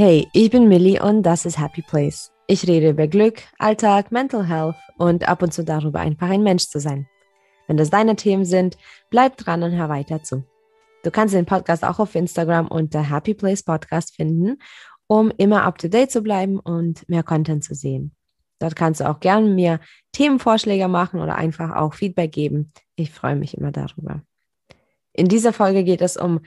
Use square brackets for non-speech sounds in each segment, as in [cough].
Hey, ich bin Millie und das ist Happy Place. Ich rede über Glück, Alltag, Mental Health und ab und zu darüber, einfach ein Mensch zu sein. Wenn das deine Themen sind, bleib dran und hör weiter zu. Du kannst den Podcast auch auf Instagram unter Happy Place Podcast finden, um immer up to date zu bleiben und mehr Content zu sehen. Dort kannst du auch gerne mir Themenvorschläge machen oder einfach auch Feedback geben. Ich freue mich immer darüber. In dieser Folge geht es um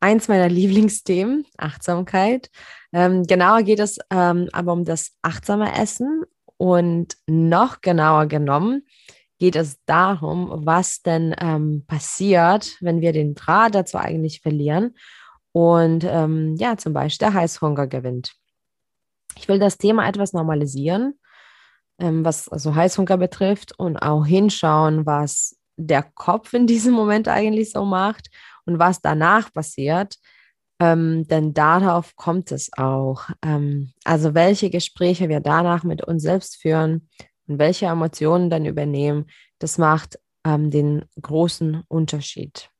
eins meiner [laughs] Lieblingsthemen, Achtsamkeit. Ähm, genauer geht es ähm, aber um das achtsame Essen und noch genauer genommen geht es darum, was denn ähm, passiert, wenn wir den Draht dazu eigentlich verlieren und ähm, ja, zum Beispiel der Heißhunger gewinnt. Ich will das Thema etwas normalisieren, ähm, was also Heißhunger betrifft und auch hinschauen, was der Kopf in diesem Moment eigentlich so macht und was danach passiert, ähm, denn darauf kommt es auch. Ähm, also welche Gespräche wir danach mit uns selbst führen und welche Emotionen dann übernehmen, das macht ähm, den großen Unterschied.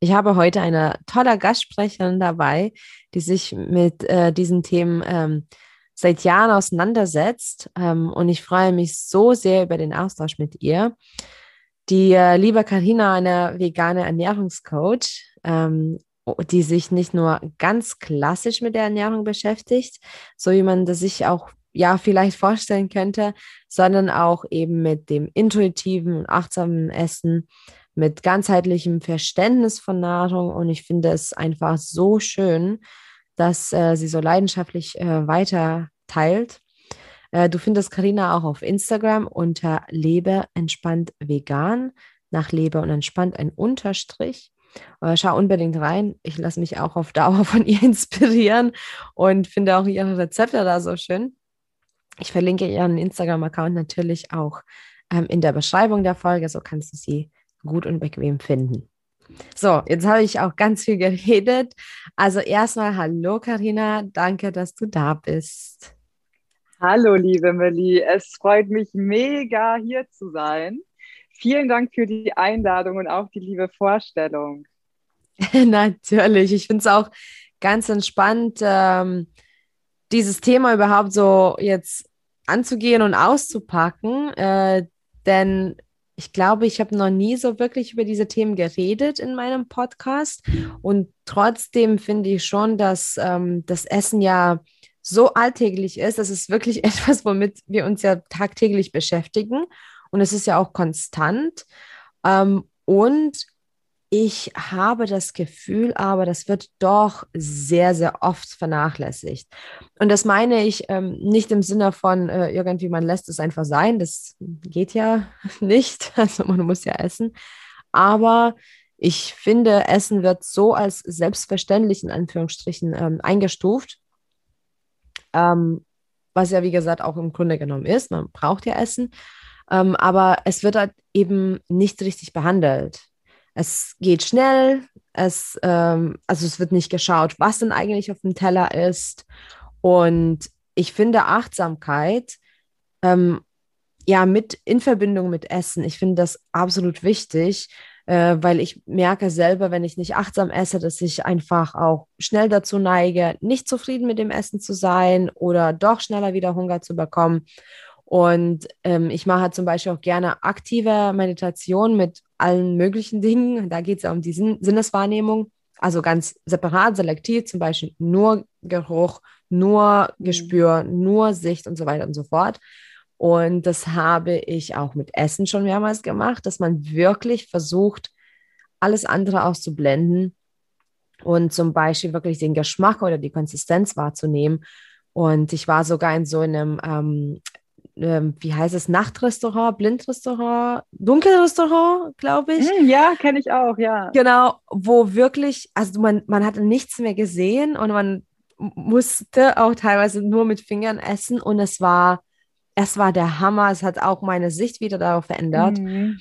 Ich habe heute eine tolle Gastsprecherin dabei, die sich mit äh, diesen Themen ähm, seit Jahren auseinandersetzt. Ähm, und ich freue mich so sehr über den Austausch mit ihr. Die äh, liebe Karina, eine vegane Ernährungscoach, ähm, die sich nicht nur ganz klassisch mit der Ernährung beschäftigt, so wie man das sich auch ja vielleicht vorstellen könnte, sondern auch eben mit dem intuitiven und achtsamen Essen, mit ganzheitlichem Verständnis von Nahrung. Und ich finde es einfach so schön, dass äh, sie so leidenschaftlich äh, weiter teilt. Äh, du findest Karina auch auf Instagram unter Lebe entspannt vegan, nach Lebe und entspannt ein Unterstrich. Äh, schau unbedingt rein. Ich lasse mich auch auf Dauer [laughs] von ihr inspirieren und finde auch ihre Rezepte da so schön. Ich verlinke ihren Instagram-Account natürlich auch ähm, in der Beschreibung der Folge, so kannst du sie gut und bequem finden. So, jetzt habe ich auch ganz viel geredet. Also erstmal hallo Karina, danke, dass du da bist. Hallo, liebe Melli. Es freut mich mega, hier zu sein. Vielen Dank für die Einladung und auch die liebe Vorstellung. [laughs] Natürlich. Ich finde es auch ganz entspannt, ähm, dieses Thema überhaupt so jetzt anzugehen und auszupacken. Äh, denn ich glaube, ich habe noch nie so wirklich über diese Themen geredet in meinem Podcast. Und trotzdem finde ich schon, dass ähm, das Essen ja so alltäglich ist. Das ist wirklich [laughs] etwas, womit wir uns ja tagtäglich beschäftigen. Und es ist ja auch konstant. Ähm, und ich habe das Gefühl, aber das wird doch sehr, sehr oft vernachlässigt. Und das meine ich ähm, nicht im Sinne von äh, irgendwie, man lässt es einfach sein. Das geht ja [laughs] nicht. [laughs] Also man muss ja essen. Aber ich finde, Essen wird so als selbstverständlich in Anführungsstrichen ähm, eingestuft ähm, was ja wie gesagt auch im Grunde genommen ist. Man braucht ja Essen, ähm, aber es wird halt eben nicht richtig behandelt. Es geht schnell, es, ähm, also es wird nicht geschaut, was denn eigentlich auf dem Teller ist. Und ich finde Achtsamkeit ähm, ja mit in Verbindung mit Essen, ich finde das absolut wichtig, äh, weil ich merke selber, wenn ich nicht achtsam esse, dass ich einfach auch schnell dazu neige, nicht zufrieden mit dem Essen zu sein oder doch schneller wieder Hunger zu bekommen. Und ähm, ich mache zum Beispiel auch gerne aktive Meditation mit allen möglichen Dingen. Da geht es ja um die Sin Sinneswahrnehmung, also ganz separat, selektiv, zum Beispiel nur Geruch, nur mhm. Gespür, nur Sicht und so weiter und so fort. Und das habe ich auch mit Essen schon mehrmals gemacht, dass man wirklich versucht, alles andere auszublenden und zum Beispiel wirklich den Geschmack oder die Konsistenz wahrzunehmen. Und ich war sogar in so einem, ähm, ähm, wie heißt es, Nachtrestaurant, Blindrestaurant, Dunkelrestaurant, glaube ich. Mm, ja, kenne ich auch, ja. Genau, wo wirklich, also man, man hatte nichts mehr gesehen und man musste auch teilweise nur mit Fingern essen und es war es war der Hammer. Es hat auch meine Sicht wieder darauf verändert. Mhm.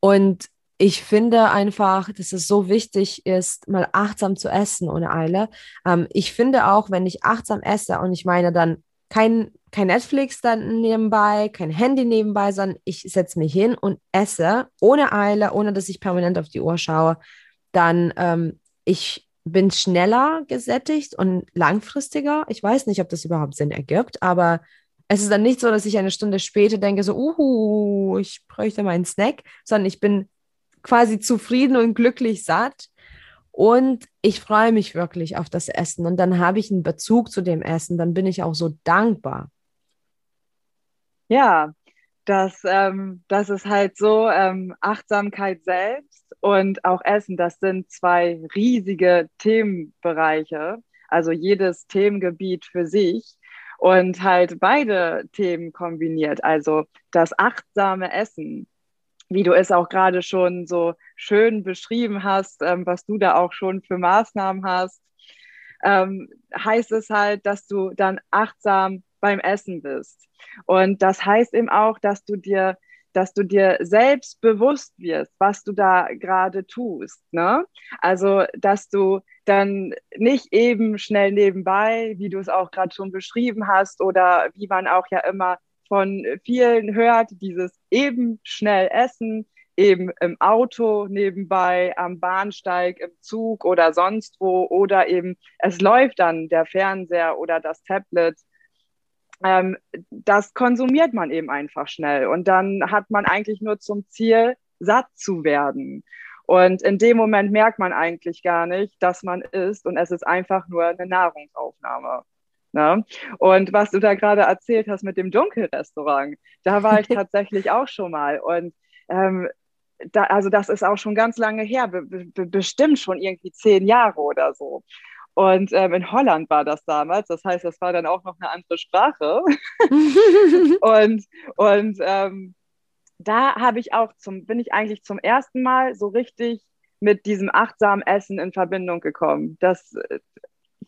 Und ich finde einfach, dass es so wichtig ist, mal achtsam zu essen ohne Eile. Ähm, ich finde auch, wenn ich achtsam esse und ich meine dann kein, kein Netflix dann nebenbei, kein Handy nebenbei, sondern ich setze mich hin und esse ohne Eile, ohne dass ich permanent auf die Uhr schaue, dann ähm, ich bin schneller gesättigt und langfristiger. Ich weiß nicht, ob das überhaupt Sinn ergibt, aber es ist dann nicht so, dass ich eine Stunde später denke, so, uhu, ich bräuchte meinen Snack, sondern ich bin quasi zufrieden und glücklich satt. Und ich freue mich wirklich auf das Essen. Und dann habe ich einen Bezug zu dem Essen. Dann bin ich auch so dankbar. Ja, das, ähm, das ist halt so, ähm, Achtsamkeit selbst und auch Essen, das sind zwei riesige Themenbereiche, also jedes Themengebiet für sich und halt beide Themen kombiniert, also das achtsame Essen, wie du es auch gerade schon so schön beschrieben hast, ähm, was du da auch schon für Maßnahmen hast, ähm, heißt es halt, dass du dann achtsam beim Essen bist. Und das heißt eben auch, dass du dir dass du dir selbst bewusst wirst, was du da gerade tust. Ne? Also, dass du dann nicht eben schnell nebenbei, wie du es auch gerade schon beschrieben hast, oder wie man auch ja immer von vielen hört, dieses eben schnell essen, eben im Auto nebenbei, am Bahnsteig, im Zug oder sonst wo, oder eben es läuft dann der Fernseher oder das Tablet ähm, das konsumiert man eben einfach schnell. Und dann hat man eigentlich nur zum Ziel, satt zu werden. Und in dem Moment merkt man eigentlich gar nicht, dass man isst und es ist einfach nur eine Nahrungsaufnahme. Ne? Und was du da gerade erzählt hast mit dem Dunkelrestaurant, da war ich [laughs] tatsächlich auch schon mal. Und ähm, da, also das ist auch schon ganz lange her, be be bestimmt schon irgendwie zehn Jahre oder so. Und ähm, in Holland war das damals, das heißt, das war dann auch noch eine andere Sprache. [laughs] [laughs] und und ähm, da habe ich auch zum, bin ich eigentlich zum ersten Mal so richtig mit diesem achtsamen Essen in Verbindung gekommen. Das äh,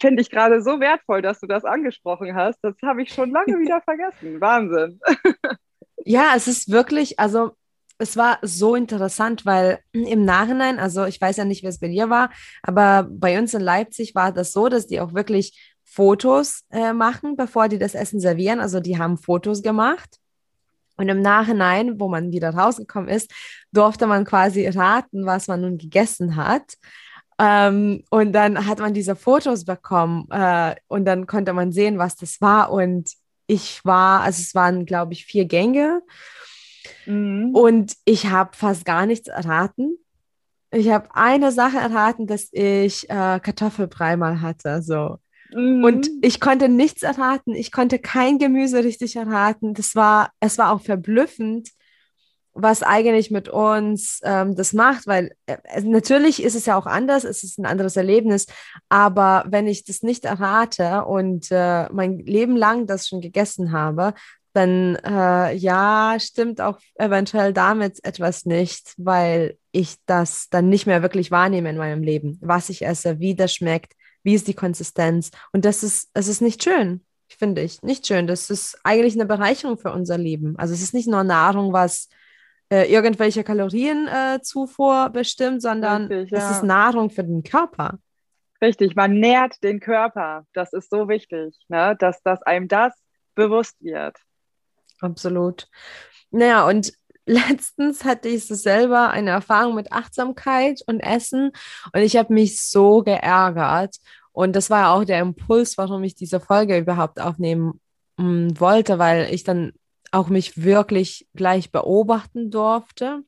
finde ich gerade so wertvoll, dass du das angesprochen hast. Das habe ich schon lange wieder vergessen. Wahnsinn. [laughs] ja, es ist wirklich, also es war so interessant, weil im Nachhinein, also ich weiß ja nicht, wie es bei dir war, aber bei uns in Leipzig war das so, dass die auch wirklich Fotos äh, machen, bevor die das Essen servieren. Also die haben Fotos gemacht. Und im Nachhinein, wo man wieder rausgekommen ist, durfte man quasi raten, was man nun gegessen hat. Ähm, und dann hat man diese Fotos bekommen äh, und dann konnte man sehen, was das war. Und ich war, also es waren, glaube ich, vier Gänge. Mhm. Und ich habe fast gar nichts erraten. Ich habe eine Sache erraten, dass ich äh, Kartoffelbrei mal hatte. So. Mhm. Und ich konnte nichts erraten. Ich konnte kein Gemüse richtig erraten. Das war, es war auch verblüffend, was eigentlich mit uns ähm, das macht, weil äh, natürlich ist es ja auch anders, es ist ein anderes Erlebnis, aber wenn ich das nicht errate und äh, mein Leben lang das schon gegessen habe, dann äh, ja, stimmt auch eventuell damit etwas nicht, weil ich das dann nicht mehr wirklich wahrnehme in meinem Leben, was ich esse, wie das schmeckt, wie ist die Konsistenz. Und das ist, es ist nicht schön, finde ich, nicht schön. Das ist eigentlich eine Bereicherung für unser Leben. Also es ist nicht nur Nahrung, was äh, irgendwelche Kalorienzufuhr äh, bestimmt, sondern Richtig, ja. es ist Nahrung für den Körper. Richtig, man nährt den Körper. Das ist so wichtig, ne? dass, dass einem das bewusst wird. Absolut. Naja, und letztens hatte ich so selber eine Erfahrung mit Achtsamkeit und Essen und ich habe mich so geärgert. Und das war auch der Impuls, warum ich diese Folge überhaupt aufnehmen mh, hm, wollte, weil ich dann auch mich wirklich gleich beobachten durfte.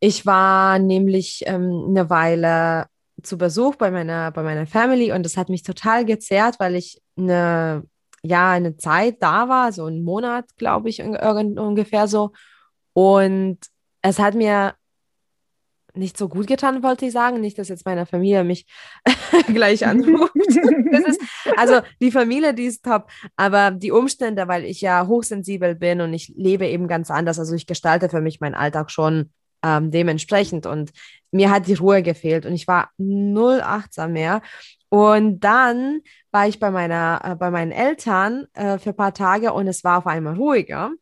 Ich war nämlich ähm, eine Weile zu Besuch bei meiner, bei meiner Family und das hat mich total gezerrt, weil ich eine ja eine Zeit da war, so einen Monat, glaube ich, ungefähr so. Und es hat mir nicht so gut getan, wollte ich sagen. Nicht, dass jetzt meine Familie mich [laughs] gleich anruft. [laughs] ist, also die Familie, die ist top, aber die Umstände, weil ich ja hochsensibel bin und ich lebe eben ganz anders. Also ich gestalte für mich meinen Alltag schon ähm, dementsprechend und mir hat die Ruhe gefehlt und ich war null achtsam mehr. Und dann war ich bei, meiner, äh, bei meinen Eltern äh, für ein paar Tage und es war auf einmal ruhiger.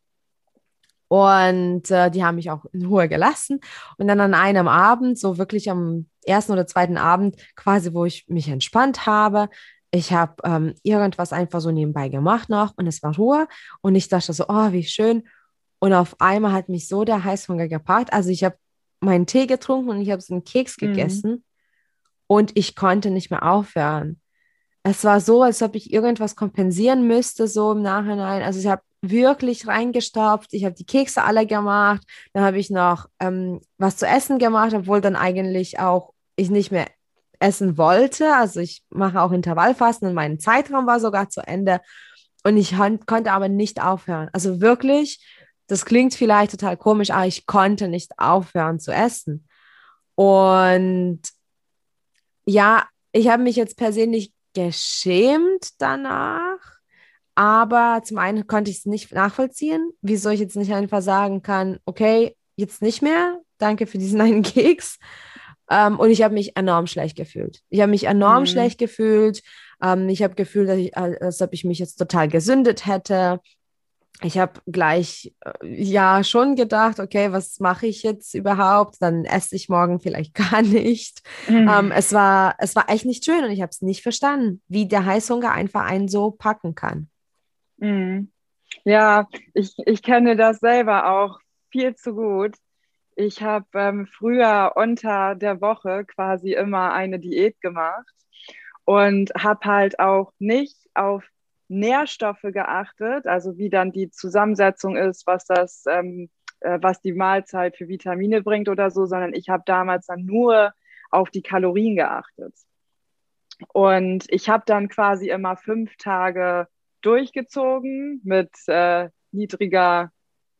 Und äh, die haben mich auch in Ruhe gelassen. Und dann an einem Abend, so wirklich am ersten oder zweiten Abend, quasi, wo ich mich entspannt habe, ich habe ähm, irgendwas einfach so nebenbei gemacht noch und es war Ruhe. Und ich dachte so, oh, wie schön. Und auf einmal hat mich so der Heißhunger gepackt. Also ich habe meinen Tee getrunken und ich habe so einen Keks mhm. gegessen. und ich konnte nicht mehr aufhören. Es war so, als ob ich irgendwas kompensieren müsste, so im Nachhinein. Also ich habe wirklich reingestopft. Ich habe die Kekse alle gemacht. Dann habe ich noch ähm, was zu essen gemacht, obwohl dann eigentlich auch ich nicht mehr essen wollte. Also ich mache auch Intervallfasten und mein Zeitraum war sogar zu Ende. Und ich konnte aber nicht aufhören. Also wirklich, das klingt vielleicht total komisch, aber ich konnte nicht aufhören zu essen. Und ja, ich habe mich jetzt persönlich geschämt danach, aber zum einen konnte ich es nicht nachvollziehen, wieso ich jetzt nicht einfach sagen kann, okay, jetzt nicht mehr, danke für diesen [laughs] einen Keks. Ähm, und ich habe mich enorm schlecht gefühlt. Ich habe mich enorm mhm. schlecht gefühlt. Ähm, ich habe gefühlt, dass ich, als ob ich mich jetzt total gesündet hätte ich habe gleich äh, ja schon gedacht, okay, was mache ich jetzt überhaupt? Dann esse ich morgen vielleicht [laughs] gar nicht. Mhm. Ähm, es, war, es war echt nicht schön und ich habe es nicht verstanden, wie der Heißhunger einfach einen so packen kann. Mhm. Ja, ich, ich kenne das selber auch viel zu gut. Ich habe ähm, früher unter der Woche quasi immer eine Diät gemacht und habe halt auch nicht auf Nährstoffe geachtet, also wie dann die Zusammensetzung ist, was das, ähm, äh, was die Mahlzeit für Vitamine bringt oder so, sondern ich habe damals dann nur auf die Kalorien geachtet. Und ich habe dann quasi immer fünf Tage durchgezogen mit äh, niedriger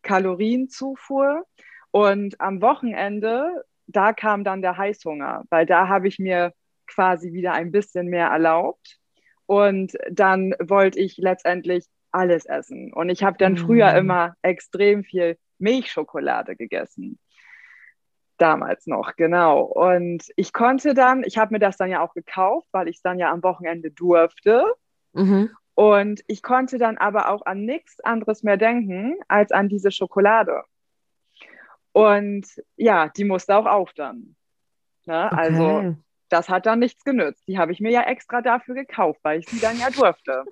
Kalorienzufuhr. Und am Wochenende, da kam dann der Heißhunger, weil da habe ich mir quasi wieder ein bisschen mehr erlaubt. Und dann wollte ich letztendlich alles essen. Und ich habe dann früher immer extrem viel Milchschokolade gegessen. Damals noch, genau. Und ich konnte dann, ich habe mir das dann ja auch gekauft, weil ich es dann ja am Wochenende durfte. Mhm. Und ich konnte dann aber auch an nichts anderes mehr denken als an diese Schokolade. Und ja, die musste auch auf dann. Ne? Okay. Also das hat dann nichts genützt. Die habe ich mir ja extra dafür gekauft, weil ich sie dann ja durfte.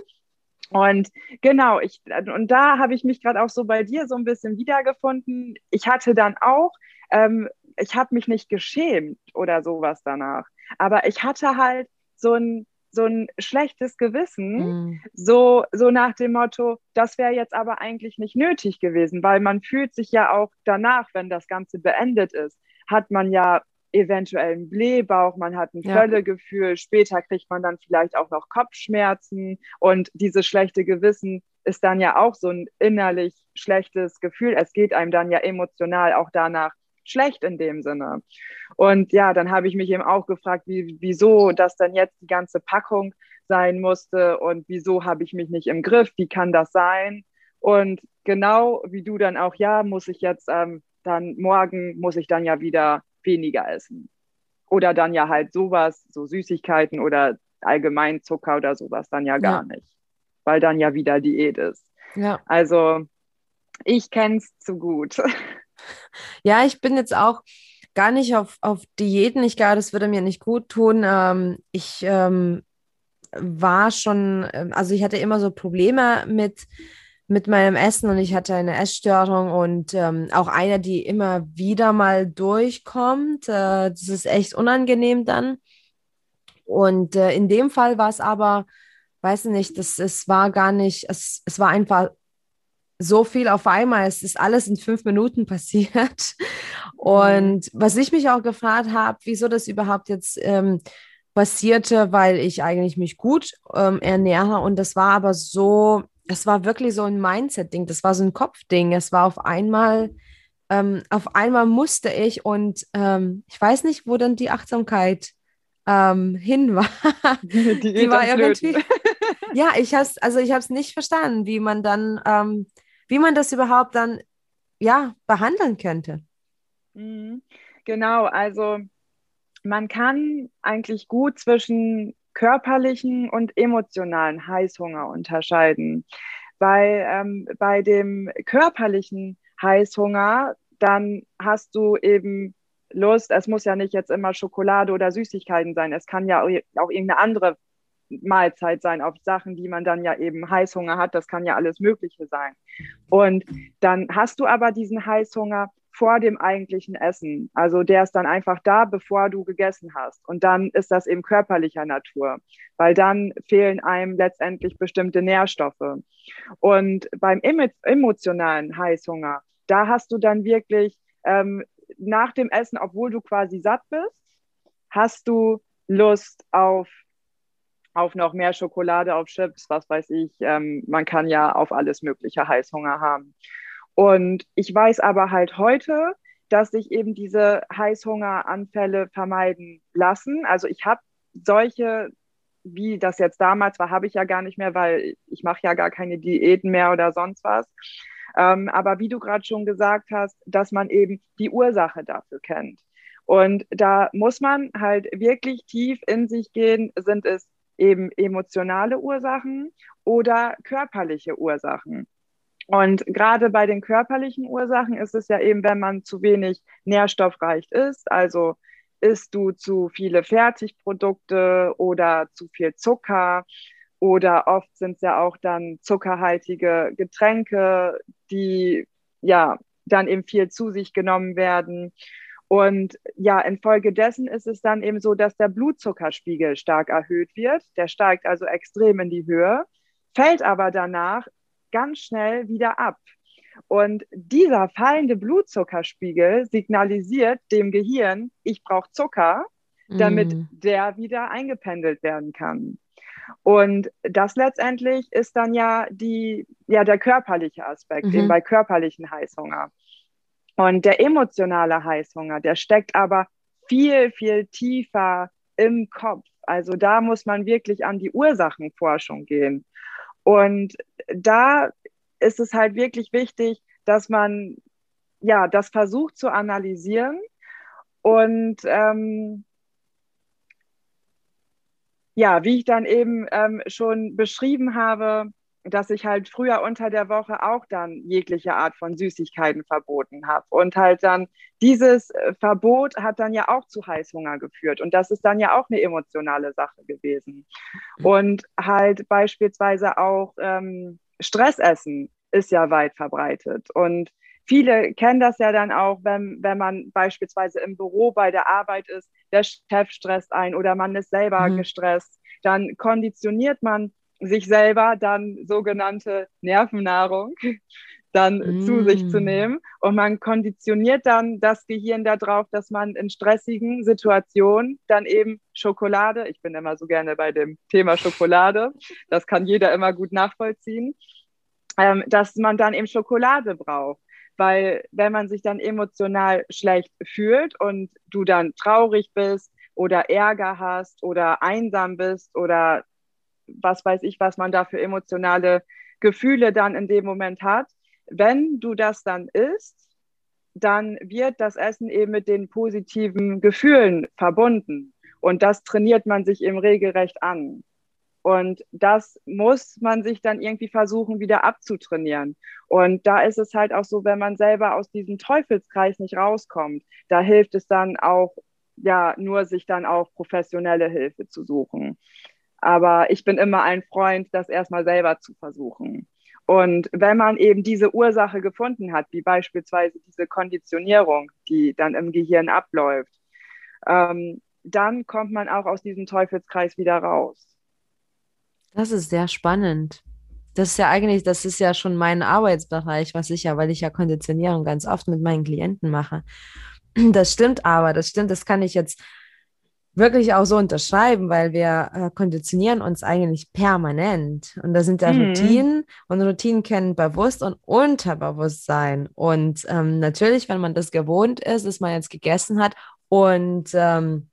Und genau, ich, und da habe ich mich gerade auch so bei dir so ein bisschen wiedergefunden. Ich hatte dann auch, ähm, ich habe mich nicht geschämt oder sowas danach, aber ich hatte halt so ein, so ein schlechtes Gewissen, mm. so, so nach dem Motto, das wäre jetzt aber eigentlich nicht nötig gewesen, weil man fühlt sich ja auch danach, wenn das Ganze beendet ist, hat man ja eventuell einen Blähbauch, man hat ein Völlegefühl, ja. später kriegt man dann vielleicht auch noch Kopfschmerzen und dieses schlechte Gewissen ist dann ja auch so ein innerlich schlechtes Gefühl. Es geht einem dann ja emotional auch danach schlecht in dem Sinne. Und ja, dann habe ich mich eben auch gefragt, wie, wieso das dann jetzt die ganze Packung sein musste und wieso habe ich mich nicht im Griff, wie kann das sein? Und genau wie du dann auch, ja, muss ich jetzt ähm, dann morgen, muss ich dann ja wieder weniger essen. Oder dann ja halt sowas, so Süßigkeiten oder allgemein Zucker oder sowas dann ja gar ja. nicht, weil dann ja wieder Diät ist. Ja. Also ich kenne es zu gut. [laughs] [laughs] Ja, ich bin jetzt auch gar nicht auf, auf Diäten. Ich glaube, das würde mir nicht gut tun. Ähm, ich ähm, war schon, ähm, also ich hatte immer so Probleme mit mit meinem Essen und ich hatte eine Essstörung und ähm, auch eine, die immer wieder mal durchkommt. Äh, das ist echt unangenehm dann. Und äh, in dem Fall war es aber, weiß nicht, das, es war gar nicht, es, es war einfach so viel auf einmal. Es ist alles in fünf Minuten passiert. [laughs] Und was ich mich auch gefragt habe, wieso das überhaupt jetzt ähm, passierte, weil ich eigentlich mich gut ähm, ernähre. Und das war aber so, es war wirklich so ein Mindset-Ding, das war so ein Kopfding. Es war auf einmal, ähm, auf einmal musste ich und ähm, ich weiß nicht, wo dann die Achtsamkeit ähm, hin war. [laughs] Die, die war irgendwie. [laughs] ja, ich habe also ich habe es nicht verstanden, wie man dann, ähm, wie man das überhaupt dann ja behandeln könnte. Mhm. Genau, also man kann eigentlich gut zwischen körperlichen und emotionalen Heißhunger unterscheiden. Weil ähm, bei dem körperlichen Heißhunger, dann hast du eben Lust, es muss ja nicht jetzt immer Schokolade oder Süßigkeiten sein, es kann ja auch irgendeine andere Mahlzeit sein, auf Sachen, die man dann ja eben Heißhunger hat, das kann ja alles Mögliche sein. Und dann hast du aber diesen Heißhunger vor dem eigentlichen Essen. Also der ist dann einfach da, bevor du gegessen hast. Und dann ist das eben körperlicher Natur, weil dann fehlen einem letztendlich bestimmte Nährstoffe. Und beim emotionalen Heißhunger, da hast du dann wirklich ähm, nach dem Essen, obwohl du quasi satt bist, hast du Lust auf auf noch mehr Schokolade, auf Chips, was weiß ich. Ähm, man kann ja auf alles mögliche Heißhunger haben. Und ich weiß aber halt heute, dass sich eben diese Heißhungeranfälle vermeiden lassen. Also ich habe solche, wie das jetzt damals war, habe ich ja gar nicht mehr, weil ich mache ja gar keine Diäten mehr oder sonst was. Ähm, aber wie du gerade schon gesagt hast, dass man eben die Ursache dafür kennt. Und da muss man halt wirklich tief in sich gehen, sind es eben emotionale Ursachen oder körperliche Ursachen. Und gerade bei den körperlichen Ursachen ist es ja eben, wenn man zu wenig nährstoffreich ist, also isst du zu viele Fertigprodukte oder zu viel Zucker oder oft sind es ja auch dann zuckerhaltige Getränke, die ja dann eben viel zu sich genommen werden. Und ja, infolgedessen ist es dann eben so, dass der Blutzuckerspiegel stark erhöht wird. Der steigt also extrem in die Höhe, fällt aber danach ganz schnell wieder ab. Und dieser fallende Blutzuckerspiegel signalisiert dem Gehirn, ich brauche Zucker, damit mm. der wieder eingependelt werden kann. Und das letztendlich ist dann ja die, ja, der körperliche Aspekt, mhm. eben bei körperlichen Heißhunger. Und der emotionale Heißhunger, der steckt aber viel, viel tiefer im Kopf. Also da muss man wirklich an die Ursachenforschung gehen. Und da ist es halt wirklich wichtig, dass man ja das versucht zu analysieren und ähm, ja, wie ich dann eben ähm, schon beschrieben habe, dass ich halt früher unter der Woche auch dann jegliche Art von Süßigkeiten verboten habe. Und halt dann dieses äh, Verbot hat dann ja auch zu Heißhunger geführt. Und das ist dann ja auch eine emotionale Sache gewesen. Und halt beispielsweise auch ähm, Stressessen ist ja weit verbreitet. Und viele kennen das ja dann auch, wenn, wenn man beispielsweise im Büro bei der Arbeit ist, der Chef stresst ein oder man ist selber mhm. gestresst, dann konditioniert man sich selber dann sogenannte Nervennahrung dann mm. zu sich zu mm. nehmen. Und man konditioniert dann das Gehirn darauf, dass man in stressigen Situationen dann eben Schokolade, ich bin immer so gerne bei dem Thema Schokolade, das kann jeder immer gut nachvollziehen, ähm, dass man dann eben Schokolade braucht. Weil wenn man sich dann emotional schlecht fühlt und du dann traurig bist oder Ärger hast oder einsam bist oder was weiß ich, was man da für emotionale Gefühle dann in dem Moment hat. Wenn du das dann isst, dann wird das Essen eben mit den positiven Gefühlen verbunden. Und das trainiert man sich eben regelrecht an. Und das muss man sich dann irgendwie versuchen, wieder abzutrainieren. Und da ist es halt auch so, wenn man selber aus diesem Teufelskreis nicht rauskommt, da hilft es dann auch, ja, nur sich dann auch professionelle Hilfe zu suchen. Aber ich bin immer ein Freund, das erstmal selber zu versuchen. Und wenn man eben diese Ursache gefunden hat, wie beispielsweise diese Konditionierung, die dann im Gehirn abläuft, ähm, dann kommt man auch aus diesem Teufelskreis wieder raus. Das ist sehr spannend. Das ist ja eigentlich, das ist ja schon mein Arbeitsbereich, was ich ja, weil ich ja Konditionierung ganz oft mit meinen Klienten mache. Das stimmt aber, das stimmt, das kann ich jetzt wirklich auch so unterschreiben, weil wir äh, konditionieren uns eigentlich permanent. Und da sind ja mhm. Routinen und Routinen kennen Bewusst- und Unterbewusstsein. Und ähm, natürlich, wenn man das gewohnt ist, dass man jetzt gegessen hat und ähm,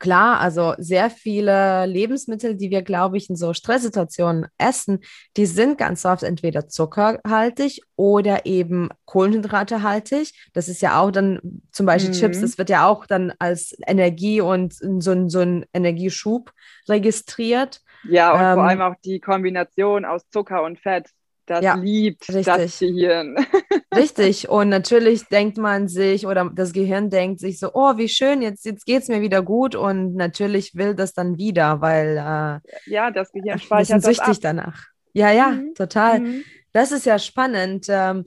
klar, also sehr viele Lebensmittel, die wir, glaube ich, in so Stresssituationen essen, die sind ganz oft entweder zuckerhaltig oder eben kohlenhydratehaltig. Das ist ja auch dann zum Beispiel mhm. Chips, das wird ja auch dann als Energie und so ein, so ein Energieschub registriert. Ja, und ähm, vor allem auch die Kombination aus Zucker und Fett. Das ja, liebt richtig. das Gehirn. [laughs] Richtig. Und natürlich denkt man sich oder das Gehirn denkt sich so, oh, wie schön, jetzt, jetzt geht es mir wieder gut. Und natürlich will das dann wieder, weil äh, ja, das Gehirn speichert das süchtig ab. danach. Ja, ja, mhm. total. Mhm. Das ist ja spannend. Ähm,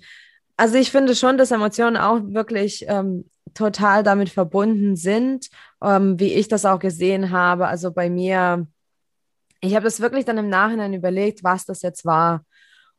Also ich finde schon, dass Emotionen auch wirklich ähm, total damit verbunden sind, ähm, wie ich das auch gesehen habe. Also bei mir, ich habe das wirklich dann im Nachhinein überlegt, was das jetzt war.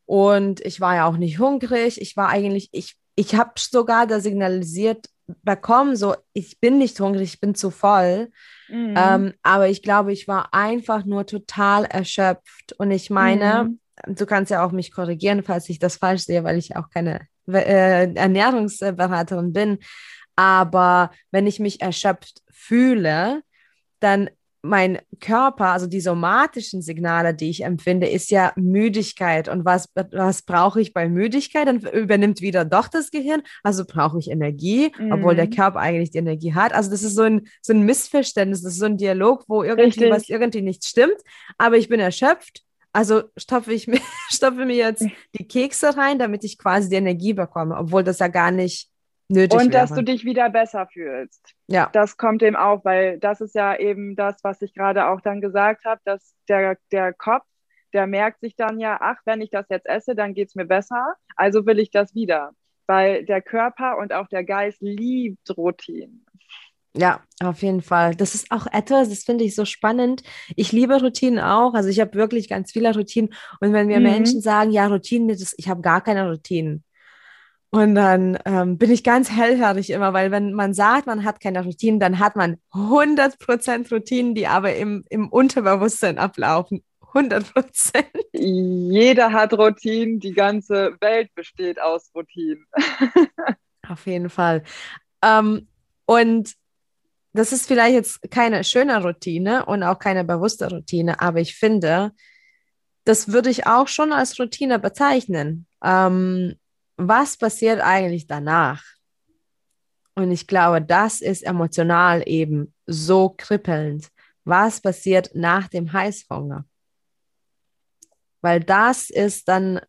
Und ich war ja auch nicht hungrig. Ich war eigentlich, ich, ich habe sogar da signalisiert bekommen, so, ich bin nicht hungrig, ich bin zu voll. Mhm. Ähm, aber ich glaube, ich war einfach nur total erschöpft. Und ich meine, mhm. du kannst ja auch mich korrigieren, falls ich das falsch sehe, weil ich auch keine äh, Ernährungsberaterin bin. Aber wenn ich mich erschöpft fühle, dann mein Körper, also die somatischen Signale, die ich empfinde, ist ja Müdigkeit. Und was, was brauche ich bei Müdigkeit? Dann übernimmt wieder doch das Gehirn. Also brauche ich Energie, mhm. obwohl der mhm. Körper eigentlich die Energie hat. Also das ist so ein, so ein Missverständnis, das ist so ein Dialog, wo irgendwie was irgendwie nicht stimmt. Aber ich bin erschöpft. Also stopfe ich mir, [laughs] stopfe mir jetzt die Kekse rein, damit ich quasi die Energie bekomme, obwohl das ja gar nicht nötig Und wäre. dass du dich wieder besser fühlst. Ja. Das kommt eben auch, weil das ist ja eben das, was ich gerade auch dann gesagt habe, dass der, der Kopf, der merkt sich dann ja, ach, wenn ich das jetzt esse, dann geht es mir besser, also will ich das wieder. Weil der Körper und auch der Geist liebt Routinen. Ja, auf jeden Fall. Das ist auch etwas, das finde ich so spannend. Ich liebe Routinen auch. Also ich habe wirklich ganz viele Routinen. Und wenn mir mhm. Menschen sagen, ja, Routinen, das, ich habe gar keine Routinen. Und dann ähm, bin ich ganz hellhörig immer, weil wenn man sagt, man hat keine Routinen, dann hat man 100% Routinen, die aber im, im Unterbewusstsein ablaufen. 100% Jeder hat Routinen, die ganze Welt besteht aus Routinen. [laughs] Auf jeden Fall. Ähm, und das ist vielleicht jetzt keine schöne Routine und auch keine bewusste Routine, aber ich finde, das würde ich auch schon als Routine bezeichnen. Ähm, was passiert eigentlich danach? Und ich glaube, das ist emotional eben so kribbelnd. Was passiert nach dem Heißhunger? Weil das ist dann,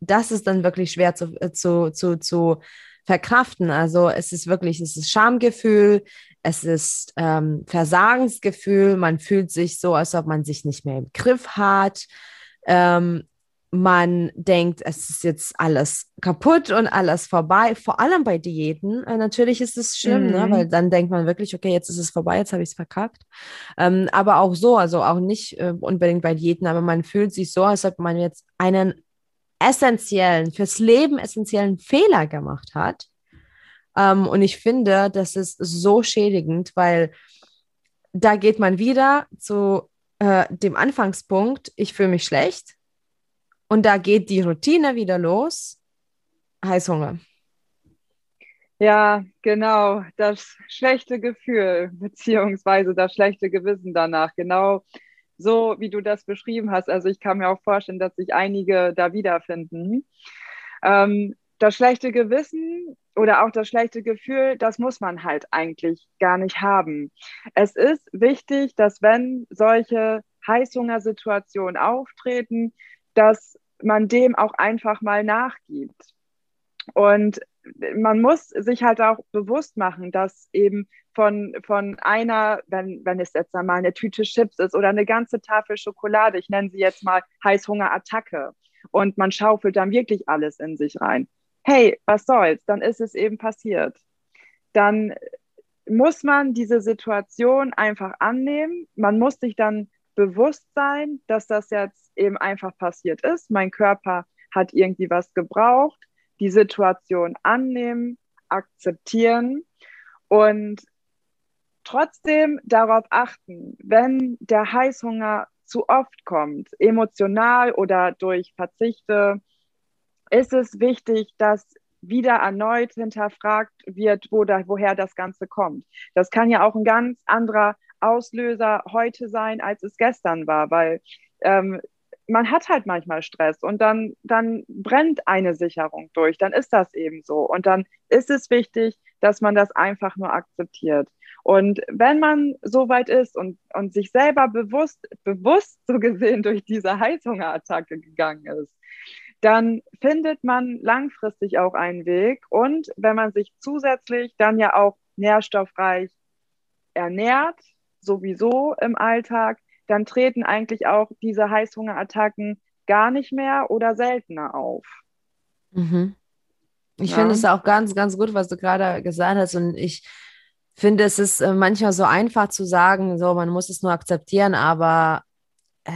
das ist dann wirklich schwer zu, äh, zu, zu, zu verkraften. Also es ist wirklich, es ist Schamgefühl, es ist ähm, Versagensgefühl, man fühlt sich so, als ob man sich nicht mehr im Griff hat. Ähm, man denkt, es ist jetzt alles kaputt und alles vorbei, vor allem bei Diäten. Äh, natürlich ist es schlimm, ne? mhm. ne? weil dann denkt man wirklich, okay, jetzt ist es vorbei, jetzt habe ich es verkackt. Ähm, aber auch so, also auch nicht äh, unbedingt bei Diäten, aber man fühlt sich so, als ob man jetzt einen essentiellen, fürs Leben essentiellen Fehler gemacht hat. Ähm, und ich finde, das ist so schädigend, weil da geht man wieder zu äh, dem Anfangspunkt, ich fühle mich schlecht und da geht die Routine wieder los. Heißhunger. Ja, genau. Das schlechte Gefühl, beziehungsweise das schlechte Gewissen danach. Genau so, wie du das beschrieben hast. Also ich kann mir auch vorstellen, dass sich einige da wiederfinden. Ähm, das schlechte Gewissen oder auch das schlechte Gefühl, das muss man halt eigentlich gar nicht haben. Es ist wichtig, dass wenn solche Heißhungersituationen auftreten, dass man dem auch einfach mal nachgibt. Und man muss sich halt auch bewusst machen, dass eben von, von einer, wenn, wenn es jetzt einmal eine Tüte Chips ist oder eine ganze Tafel Schokolade, ich nenne sie jetzt mal Heißhungerattacke, und man schaufelt dann wirklich alles in sich rein. Hey, was soll's? Dann ist es eben passiert. Dann muss man diese Situation einfach annehmen. Man muss sich dann bewusst sein, dass das jetzt eben einfach passiert ist. Mein Körper hat irgendwie was gebraucht, die Situation annehmen, akzeptieren und trotzdem darauf achten, wenn der Heißhunger zu oft kommt, emotional oder durch Verzichte, ist es wichtig, dass wieder erneut hinterfragt wird, wo da, woher das Ganze kommt. Das kann ja auch ein ganz anderer Auslöser heute sein, als es gestern war, weil ähm, man hat halt manchmal Stress und dann, dann brennt eine Sicherung durch, dann ist das eben so. Und dann ist es wichtig, dass man das einfach nur akzeptiert. Und wenn man so weit ist und, und sich selber bewusst, bewusst so gesehen durch diese Heißhungerattacke gegangen ist, dann findet man langfristig auch einen Weg. Und wenn man sich zusätzlich dann ja auch nährstoffreich ernährt, sowieso im Alltag, dann treten eigentlich auch diese Heißhungerattacken gar nicht mehr oder seltener auf. Mhm. Ich ja. finde es auch ganz, ganz gut, was du gerade gesagt hast. Und ich finde, es ist äh, manchmal so einfach zu sagen, so, man muss es nur akzeptieren, aber äh,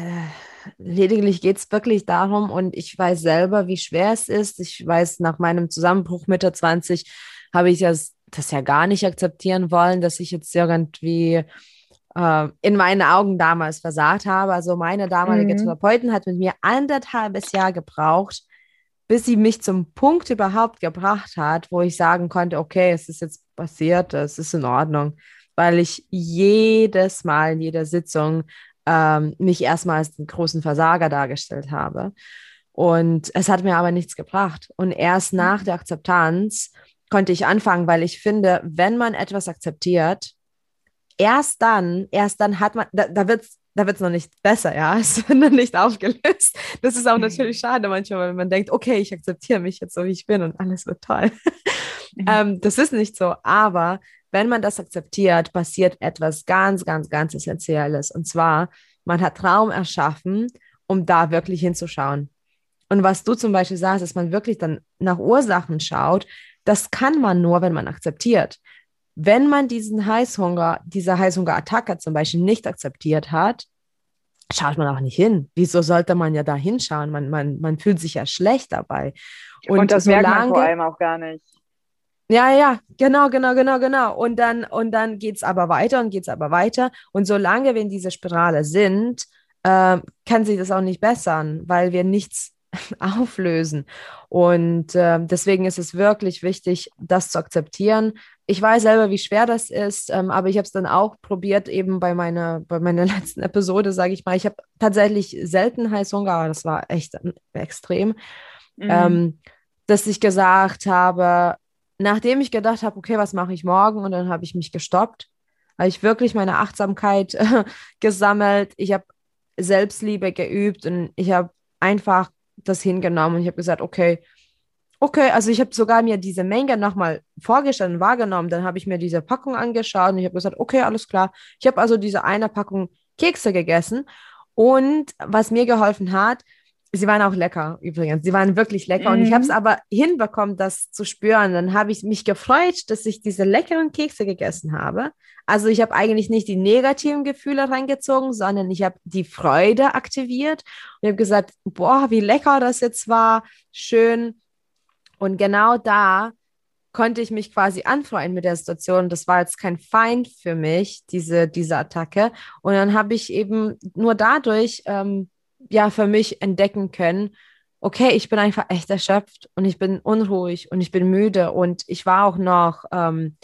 lediglich geht es wirklich darum, und ich weiß selber, wie schwer es ist. Ich weiß, nach meinem Zusammenbruch Mitte 20 habe ich das, das ja gar nicht akzeptieren wollen, dass ich jetzt irgendwie äh, in meinen Augen damals versagt habe. Also meine damalige mhm. Therapeutin hat mit mir anderthalbes Jahr gebraucht, bis sie mich zum Punkt überhaupt gebracht hat, wo ich sagen konnte, okay, es ist jetzt passiert, es ist in Ordnung, weil ich jedes Mal in jeder Sitzung ähm, mich erstmal als den großen Versager dargestellt habe. Und es hat mir aber nichts gebracht. Und erst nach der Akzeptanz konnte ich anfangen, weil ich finde, wenn man etwas akzeptiert, erst dann, erst dann hat man, da, da wird es da wird's noch nicht besser, ja, [laughs] es wird noch nicht aufgelöst. Das ist auch natürlich schade manchmal, wenn man denkt, okay, ich akzeptiere mich jetzt so, wie ich bin und alles wird toll. Mhm. ähm, das ist nicht so, aber wenn man das akzeptiert, passiert etwas ganz, ganz, ganz Essentielles. Und zwar, man hat Raum erschaffen, um da wirklich hinzuschauen. Und was du zum Beispiel sagst, dass man wirklich dann nach Ursachen schaut, das kann man nur, wenn man akzeptiert. Wenn man diesen Heißhunger, diese Heißhungerattacke zum Beispiel nicht akzeptiert hat, schaut man auch nicht hin. Wieso sollte man ja da hinschauen? Man, man, man fühlt sich ja schlecht dabei. Und, und das merkt man vor allem auch gar nicht. Ja, ja, genau, genau, genau, genau. Und dann, und dann geht es aber weiter und geht es aber weiter. Und solange wir in dieser Spirale sind, äh, kann sich das auch nicht bessern, weil wir nichts [laughs] auflösen. Und äh, deswegen ist es wirklich wichtig, das zu akzeptieren. Ich weiß selber, wie schwer das ist, ähm, aber ich habe es dann auch probiert, eben bei meiner, bei meiner [laughs] letzten Episode, sage ich mal. Ich habe tatsächlich selten Heißhunger, aber das war echt extrem, mhm. ähm, dass ich gesagt habe, nachdem ich gedacht habe, okay, was mache ich morgen? Und dann habe ich mich gestoppt, habe ich wirklich meine Achtsamkeit [laughs] gesammelt. Ich habe Selbstliebe geübt und ich habe einfach das hingenommen und ich habe gesagt, okay, okay, also ich habe sogar mir diese Menge nochmal vorgestellt und wahrgenommen. Dann habe ich mir diese Packung angeschaut und ich habe gesagt, okay, alles klar. Ich habe also diese eine Packung Kekse gegessen und was mir geholfen hat, Sie waren auch lecker übrigens. Sie waren wirklich lecker. Mhm. Und ich habe es mhm. aber hinbekommen, das zu spüren. Dann habe ich mich gefreut, dass ich diese leckeren Kekse gegessen habe. Also ich habe eigentlich nicht die negativen Gefühle reingezogen, sondern ich habe die Freude aktiviert und habe gesagt, boah, wie lecker das jetzt war. Schön. Und genau da konnte ich mich quasi anfreunden mit der Situation. Das war jetzt kein Feind für mich, diese, diese Attacke. Und dann habe ich eben nur dadurch ähm, ja für mich entdecken können, okay, ich bin einfach echt erschöpft und ich bin unruhig und ich bin müde und ich war auch noch ähm,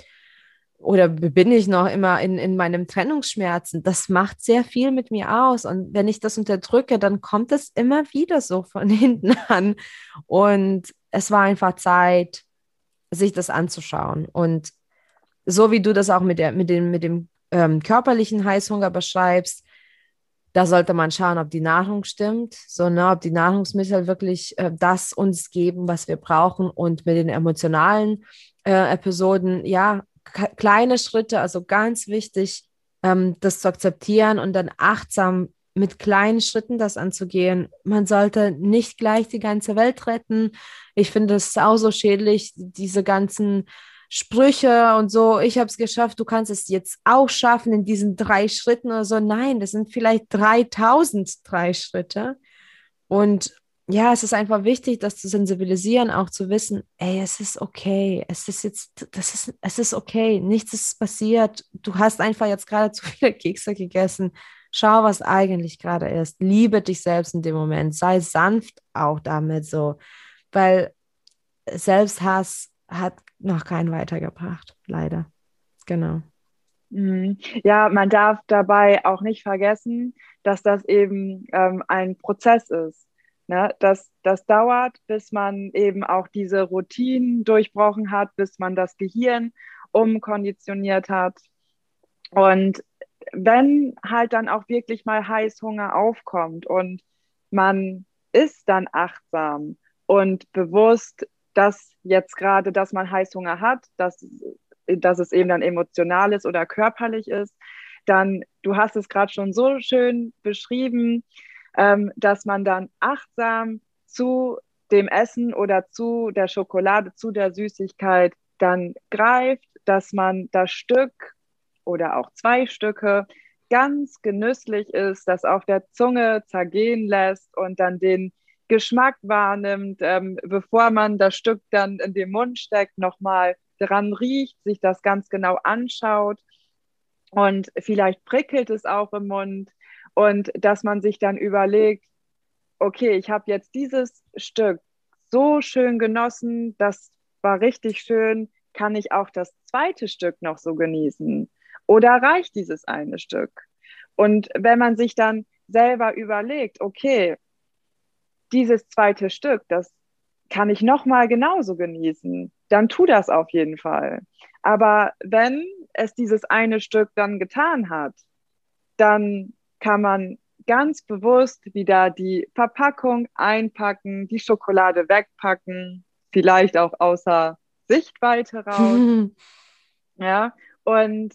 oder bin ich noch immer in, in meinem Trennungsschmerzen. Das macht sehr viel mit mir aus. Und wenn ich das unterdrücke, dann kommt es immer wieder so von [laughs] hinten an. Und es war einfach Zeit, sich das anzuschauen. Und so wie du das auch mit, der, mit dem, mit dem ähm, körperlichen Heißhunger beschreibst, da sollte man schauen, ob die Nahrung stimmt, so, ne, ob die Nahrungsmittel wirklich äh, das uns geben, was wir brauchen. Und mit den emotionalen äh, Episoden, ja, kleine Schritte, also ganz wichtig, ähm, das zu akzeptieren und dann achtsam mit kleinen Schritten das anzugehen. Man sollte nicht gleich die ganze Welt retten. Ich finde es auch so schädlich, diese ganzen Sprüche und so, ich habe es geschafft, du kannst es jetzt auch schaffen in diesen drei Schritten oder so. Nein, das sind vielleicht 3000 drei Schritte. Und ja, es ist einfach wichtig, das zu sensibilisieren, auch zu wissen, ey, es ist okay, es ist jetzt, das ist, es ist okay, nichts ist passiert. Du hast einfach jetzt gerade zu viele [laughs] Kekse gegessen. Schau, was eigentlich gerade ist. Liebe dich selbst in dem Moment. Sei sanft auch damit so, weil Selbsthass hat noch keinen weitergebracht, leider. Genau. Mhm. Ja, man darf dabei auch nicht vergessen, dass das eben ähm, ein Prozess ist. Ne? Das, das dauert, bis man eben auch diese Routinen durchbrochen hat, bis man das Gehirn umkonditioniert hat. Und wenn halt dann auch wirklich mal Heißhunger aufkommt und man ist dann achtsam und bewusst dass jetzt gerade, dass man Heißhunger hat, dass, dass es eben dann emotional ist oder körperlich ist, dann, du hast es gerade schon so schön beschrieben, ähm, dass man dann achtsam zu dem Essen oder zu der Schokolade, zu der Süßigkeit dann greift, dass man das Stück oder auch zwei Stücke ganz genüsslich ist, das auf der Zunge zergehen lässt und dann den Geschmack wahrnimmt, ähm, bevor man das Stück dann in den Mund steckt, nochmal dran riecht, sich das ganz genau anschaut und vielleicht prickelt es auch im Mund und dass man sich dann überlegt, okay, ich habe jetzt dieses Stück so schön genossen, das war richtig schön, kann ich auch das zweite Stück noch so genießen? Oder reicht dieses eine Stück? Und wenn man sich dann selber überlegt, okay, dieses zweite Stück, das kann ich noch mal genauso genießen, dann tu das auf jeden Fall. Aber wenn es dieses eine Stück dann getan hat, dann kann man ganz bewusst wieder die Verpackung einpacken, die Schokolade wegpacken, vielleicht auch außer Sichtweite raus. [laughs] ja, und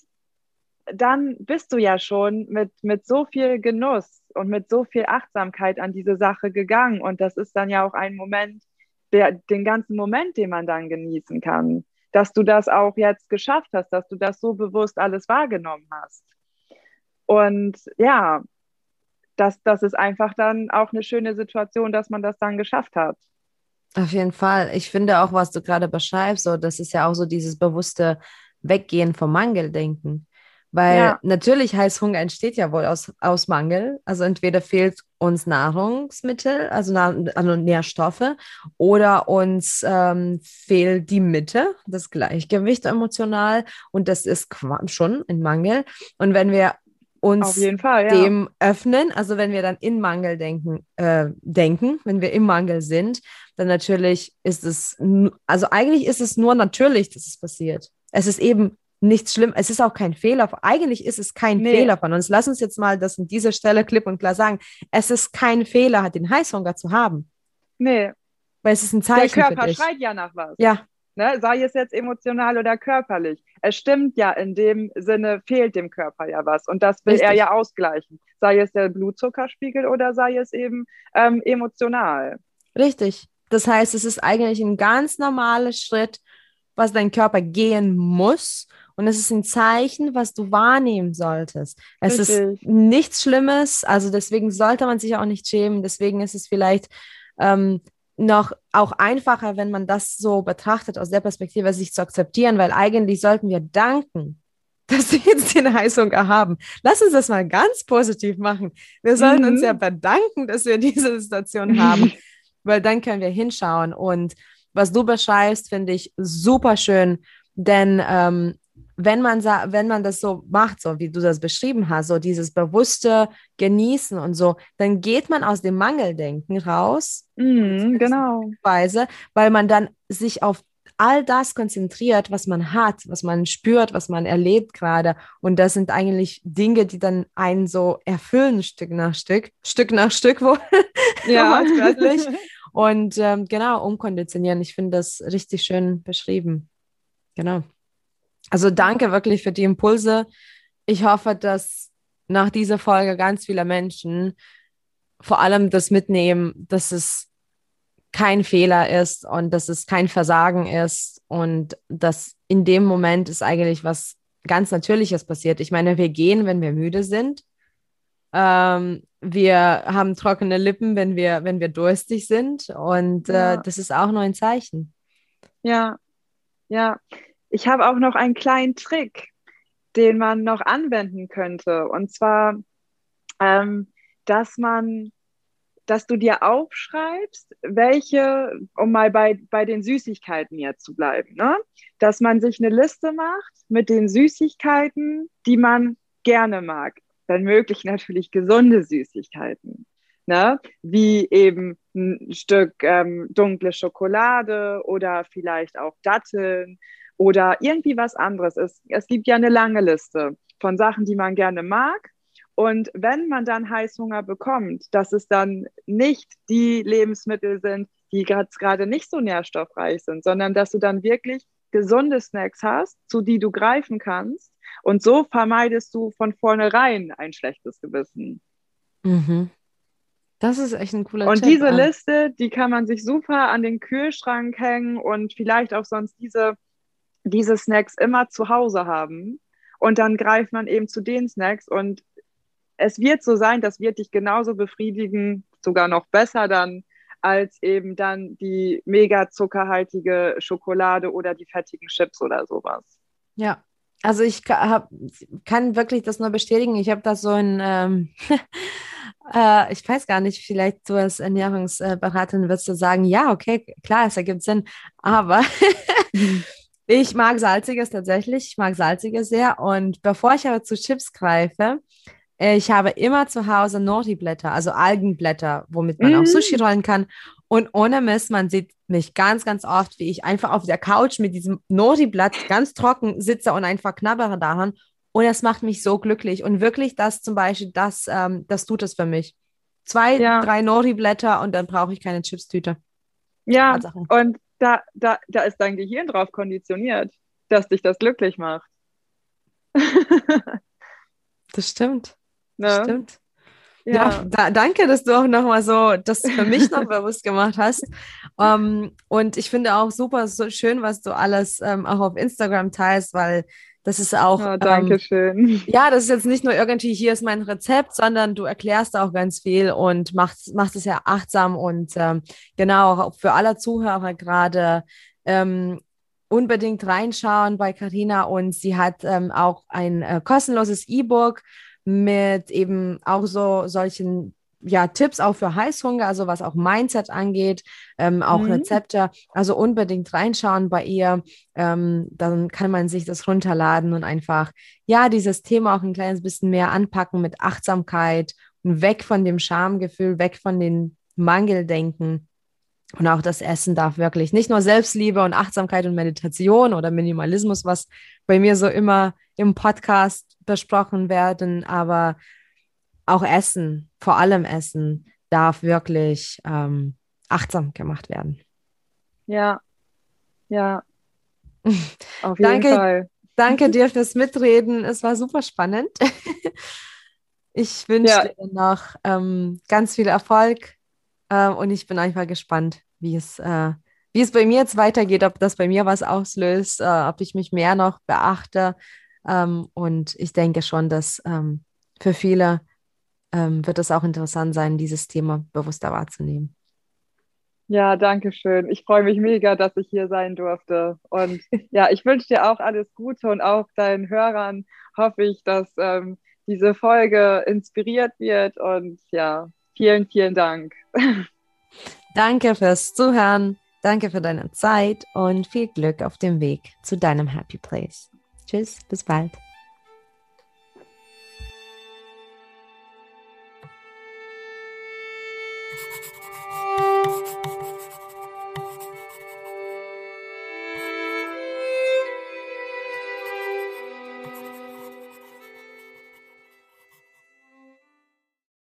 dann bist du ja schon mit, mit so viel Genuss und mit so viel Achtsamkeit an diese Sache gegangen. Und das ist dann ja auch ein Moment, der, den ganzen Moment, den man dann genießen kann, dass du das auch jetzt geschafft hast, dass du das so bewusst alles wahrgenommen hast. Und ja, das, das ist einfach dann auch eine schöne Situation, dass man das dann geschafft hat. Auf jeden Fall. Ich finde auch, was du gerade beschreibst, so, das ist ja auch so dieses bewusste Weggehen vom Mangeldenken. Weil ja. natürlich Heißhunger entsteht ja wohl aus, aus Mangel. Also entweder fehlt uns Nahrungsmittel, also, also Nährstoffe, oder uns ähm, fehlt die Mitte, das Gleichgewicht emotional. Und das ist schon ein Mangel. Und wenn wir uns Fall, ja. dem öffnen. Also wenn wir dann in Mangel denken, äh, denken, wenn wir im Mangel sind, dann natürlich ist es, also eigentlich ist es nur natürlich, dass es passiert. Es ist eben nichts schlimm. Es ist auch kein Fehler. Eigentlich ist es kein nee. Fehler von uns. Lass uns jetzt mal das an dieser Stelle klipp und klar sagen. Es ist kein Fehler, den Heißhunger zu haben. Nee. Weil es ist ein Zeichen. Der Körper schreit ja nach was. Ja. Ne? Sei es jetzt emotional oder körperlich. Es stimmt ja, in dem Sinne fehlt dem Körper ja was. Und das will Richtig. er ja ausgleichen. Sei es der Blutzuckerspiegel oder sei es eben ähm, emotional. Richtig. Das heißt, es ist eigentlich ein ganz normaler Schritt, was dein Körper gehen muss. Und es ist ein Zeichen, was du wahrnehmen solltest. Es Richtig. ist nichts Schlimmes, also deswegen sollte man sich auch nicht schämen. Deswegen ist es vielleicht ähm, noch auch einfacher, wenn man das so betrachtet, aus der Perspektive sich zu akzeptieren, weil eigentlich sollten wir danken, [laughs] dass wir jetzt den Heißhunger haben. Lass uns das mal ganz positiv machen. Wir sollten mhm. uns ja bedanken, dass wir [laughs] diese Situation haben, weil dann können wir hinschauen. Und was du beschreibst, finde ich super schön, denn ähm, wenn man, wenn man das so macht, so wie du das beschrieben hast, so dieses bewusste Genießen und so, dann geht man aus dem Mangeldenken raus. Mm, genau. Weise, weil man dann sich auf all das konzentriert, was man hat, was man spürt, was man erlebt gerade. Und das sind eigentlich Dinge, die dann einen so erfüllen, Stück nach Stück, Stück nach Stück [laughs] wohl. Ja, [laughs] Und ähm, genau, umkonditionieren. Ich finde das richtig schön beschrieben. Genau. Also danke wirklich für die Impulse. Ich hoffe, dass nach dieser Folge ganz viele Menschen vor allem das mitnehmen, dass es kein Fehler ist und dass es kein Versagen ist und dass in dem Moment ist eigentlich was ganz Natürliches passiert. Ich meine, wir gehen, wenn wir müde sind. Ähm, wir haben trockene Lippen, wenn wir, wenn wir durstig sind. Und äh, ja. äh, das ist auch nur ein Zeichen. Ja, ja. Ich habe auch noch einen kleinen Trick, den man noch anwenden könnte. Und zwar, ähm, dass man, dass du dir aufschreibst, welche, um mal bei, bei den Süßigkeiten jetzt zu bleiben, ne? dass man sich eine Liste macht mit den Süßigkeiten, die man gerne mag. Wenn möglich natürlich gesunde Süßigkeiten. Ne? Wie eben ein Stück ähm, dunkle Schokolade oder vielleicht auch Datteln oder irgendwie was anderes. Es, es gibt ja eine lange Liste von Sachen, die man gerne mag. Und wenn man dann Heißhunger bekommt, dass es dann nicht die Lebensmittel sind, die gerade nicht so nährstoffreich sind, sondern dass du dann wirklich gesunde Snacks hast, zu die du greifen kannst. Und so vermeidest du von vornherein ein schlechtes Gewissen. Mhm. Das ist echt ein cooler Und Tipp. diese Liste, die kann man sich super an den Kühlschrank hängen und vielleicht auch sonst diese, diese Snacks immer zu Hause haben. Und dann greift man eben zu den Snacks und es wird so sein, das wird dich genauso befriedigen, sogar noch besser dann, als eben dann die mega zuckerhaltige Schokolade oder die fettigen Chips oder sowas. Ja, also ich hab, kann wirklich das nur bestätigen. Ich habe da so ein, ähm, [laughs] äh, ich weiß gar nicht, vielleicht du als Ernährungsberaterin wirst du sagen, ja, okay, klar, es ergibt Sinn, aber [laughs] [laughs] ich mag Salziges tatsächlich, ich mag Salziges sehr und bevor ich aber zu Chips greife, äh, ich habe immer zu Hause Nori-Blätter, also Algenblätter, womit man auch Mm. Sushi rollen kann. Und ohne Mist, man sieht mich ganz, ganz oft, wie ich einfach auf der Couch mit diesem Nori-Blatt ganz trocken sitze und einfach knabbere daran. Und das macht mich so glücklich. Und wirklich, das zum Beispiel, das, ähm, das tut es für mich. Zwei, Ja. drei Nori-Blätter und dann brauche ich keine Chipstüte. Ja, Tatsache. und da, da, da ist dein Gehirn drauf konditioniert, dass dich das glücklich macht. [laughs] Das stimmt. Ne? Das stimmt. Ja, Ja. da, danke, dass du auch nochmal so das für mich noch bewusst gemacht hast. [laughs] Ähm, und ich finde auch super so schön, was du alles ähm, auch auf Instagram teilst, weil das ist auch, Ja, ähm, danke schön. [laughs] ja, das ist jetzt nicht nur irgendwie, hier ist mein Rezept, sondern du erklärst auch ganz viel und machst, machst es ja achtsam und ähm, genau, auch für alle Zuhörer gerade ähm, unbedingt reinschauen bei Karina und sie hat ähm, auch ein äh, kostenloses E-Book mit eben auch so solchen ja, Tipps auch für Heißhunger, also was auch Mindset angeht, ähm, auch Mhm. Rezepte. Also unbedingt reinschauen bei ihr. Ähm, dann kann man sich das runterladen und einfach, ja, dieses Thema auch ein kleines bisschen mehr anpacken mit Achtsamkeit und weg von dem Schamgefühl, weg von den Mangeldenken. Und auch das Essen darf wirklich nicht nur Selbstliebe und Achtsamkeit und Meditation oder Minimalismus, was bei mir so immer im Podcast besprochen werden, aber auch Essen, vor allem Essen, darf wirklich ähm, achtsam gemacht werden. Ja, ja. [laughs] Auf jeden Danke. Fall. Danke dir fürs Mitreden. Es war super spannend. [laughs] Ich wünsche Ja. dir noch ähm, ganz viel Erfolg äh, und ich bin einfach gespannt, wie es, äh, wie es bei mir jetzt weitergeht, ob das bei mir was auslöst, äh, ob ich mich mehr noch beachte. Ähm, und ich denke schon, dass ähm, für viele ähm, wird es auch interessant sein, dieses Thema bewusster wahrzunehmen. Ja, danke schön. Ich freue mich mega, dass ich hier sein durfte. Und ja, ich wünsche dir auch alles Gute und auch deinen Hörern hoffe ich, dass ähm, diese Folge inspiriert wird. Und ja, vielen, vielen Dank. Danke fürs Zuhören, danke für deine Zeit und viel Glück auf dem Weg zu deinem Happy Place. Tschüss, bis bald.